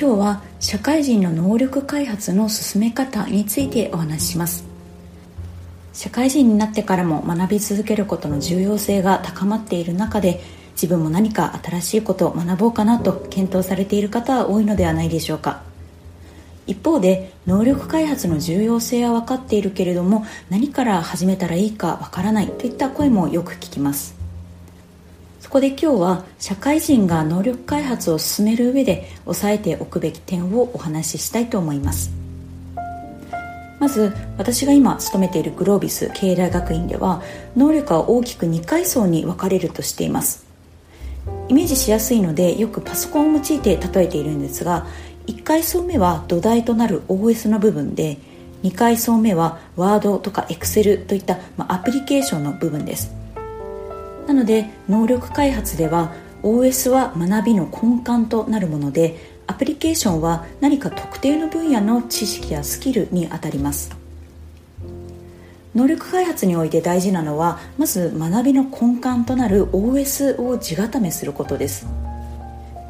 今日は社会人の能力開発の進め方についてお話しします。社会人になってからも学び続けることの重要性が高まっている中で自分も何か新しいことを学ぼうかなと検討されている方は多いのではないでしょうか。一方で能力開発の重要性は分かっているけれども何から始めたらいいか分からないといった声もよく聞きます。そこで今日は社会人が能力開発を進める上で押さえておくべき点をお話ししたいと思います。まず私が今勤めているグロービス経営大学院では能力は大きく2階層に分かれるとしています。イメージしやすいのでよくパソコンを用いて例えているんですが1階層目は土台となる OS の部分で2階層目は Word とか Excel といった、まあ、アプリケーションの部分です。なので能力開発では OS は学びの根幹となるものでアプリケーションは何か特定の分野の知識やスキルにあたります。能力開発において大事なのはまず学びの根幹となる OS を地固めすることです。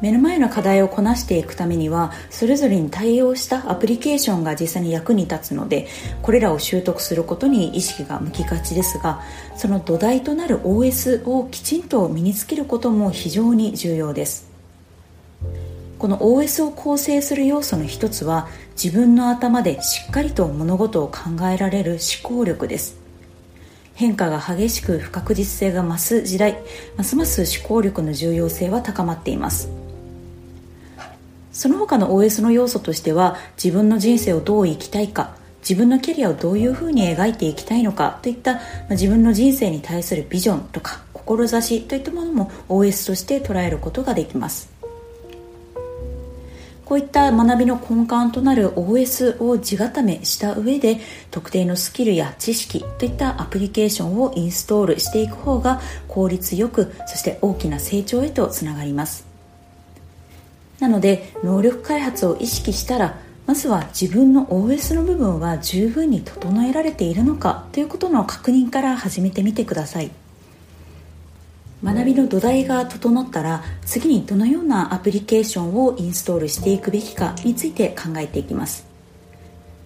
目の前の課題をこなしていくためにはそれぞれに対応したアプリケーションが実際に役に立つのでこれらを習得することに意識が向きがちですがその土台となる OS をきちんと身につけることも非常に重要です。この OS を構成する要素の一つは自分の頭でしっかりと物事を考えられる思考力です。変化が激しく不確実性が増す時代ますます思考力の重要性は高まっています。その他の OS の要素としては自分の人生をどう生きたいか自分のキャリアをどういうふうに描いていきたいのかといった、まあ、自分の人生に対するビジョンとか志といったものも OS として捉えることができます。こういった学びの根幹となる OS を地固めした上で特定のスキルや知識といったアプリケーションをインストールしていく方が効率よくそして大きな成長へとつながります。なので能力開発を意識したらまずは自分の OS の部分は十分に整えられているのかということの確認から始めてみてください。学びの土台が整ったら次にどのようなアプリケーションをインストールしていくべきかについて考えていきます。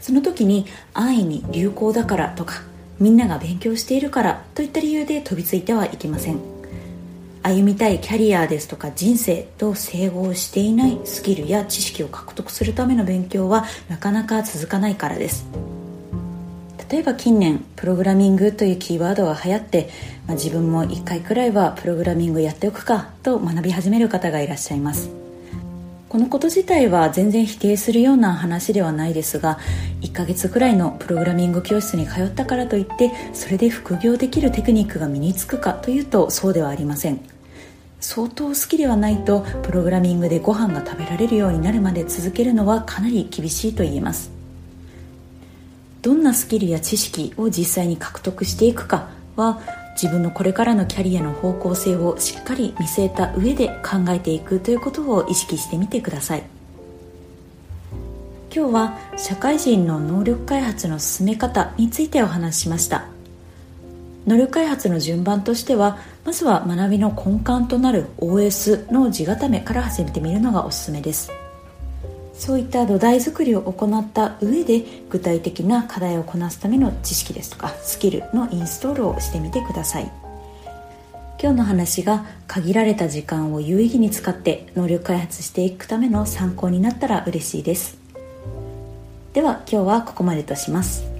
その時に安易に流行だからとかみんなが勉強しているからといった理由で飛びついてはいけません。歩みたいキャリアですとか人生と整合していないスキルや知識を獲得するための勉強はなかなか続かないからです。例えば近年プログラミングというキーワードが流行って、まあ、自分も1回くらいはプログラミングやっておくかと学び始める方がいらっしゃいます。このこと自体は全然否定するような話ではないですが1ヶ月くらいのプログラミング教室に通ったからといってそれで副業できるテクニックが身につくかというとそうではありません。相当好きではないとプログラミングでご飯が食べられるようになるまで続けるのはかなり厳しいと言えます。どんなスキルや知識を実際に獲得していくかは自分のこれからのキャリアの方向性をしっかり見据えた上で考えていくということを意識してみてください。今日は社会人の能力開発の進め方についてお話ししました。能力開発の順番としてはまずは学びの根幹となる OS の地固めから始めてみるのがおすすめです。そういった土台作りを行った上で具体的な課題をこなすための知識ですとかスキルのインストールをしてみてください。今日の話が限られた時間を有意義に使って能力開発していくための参考になったら嬉しいです。では今日はここまでとします。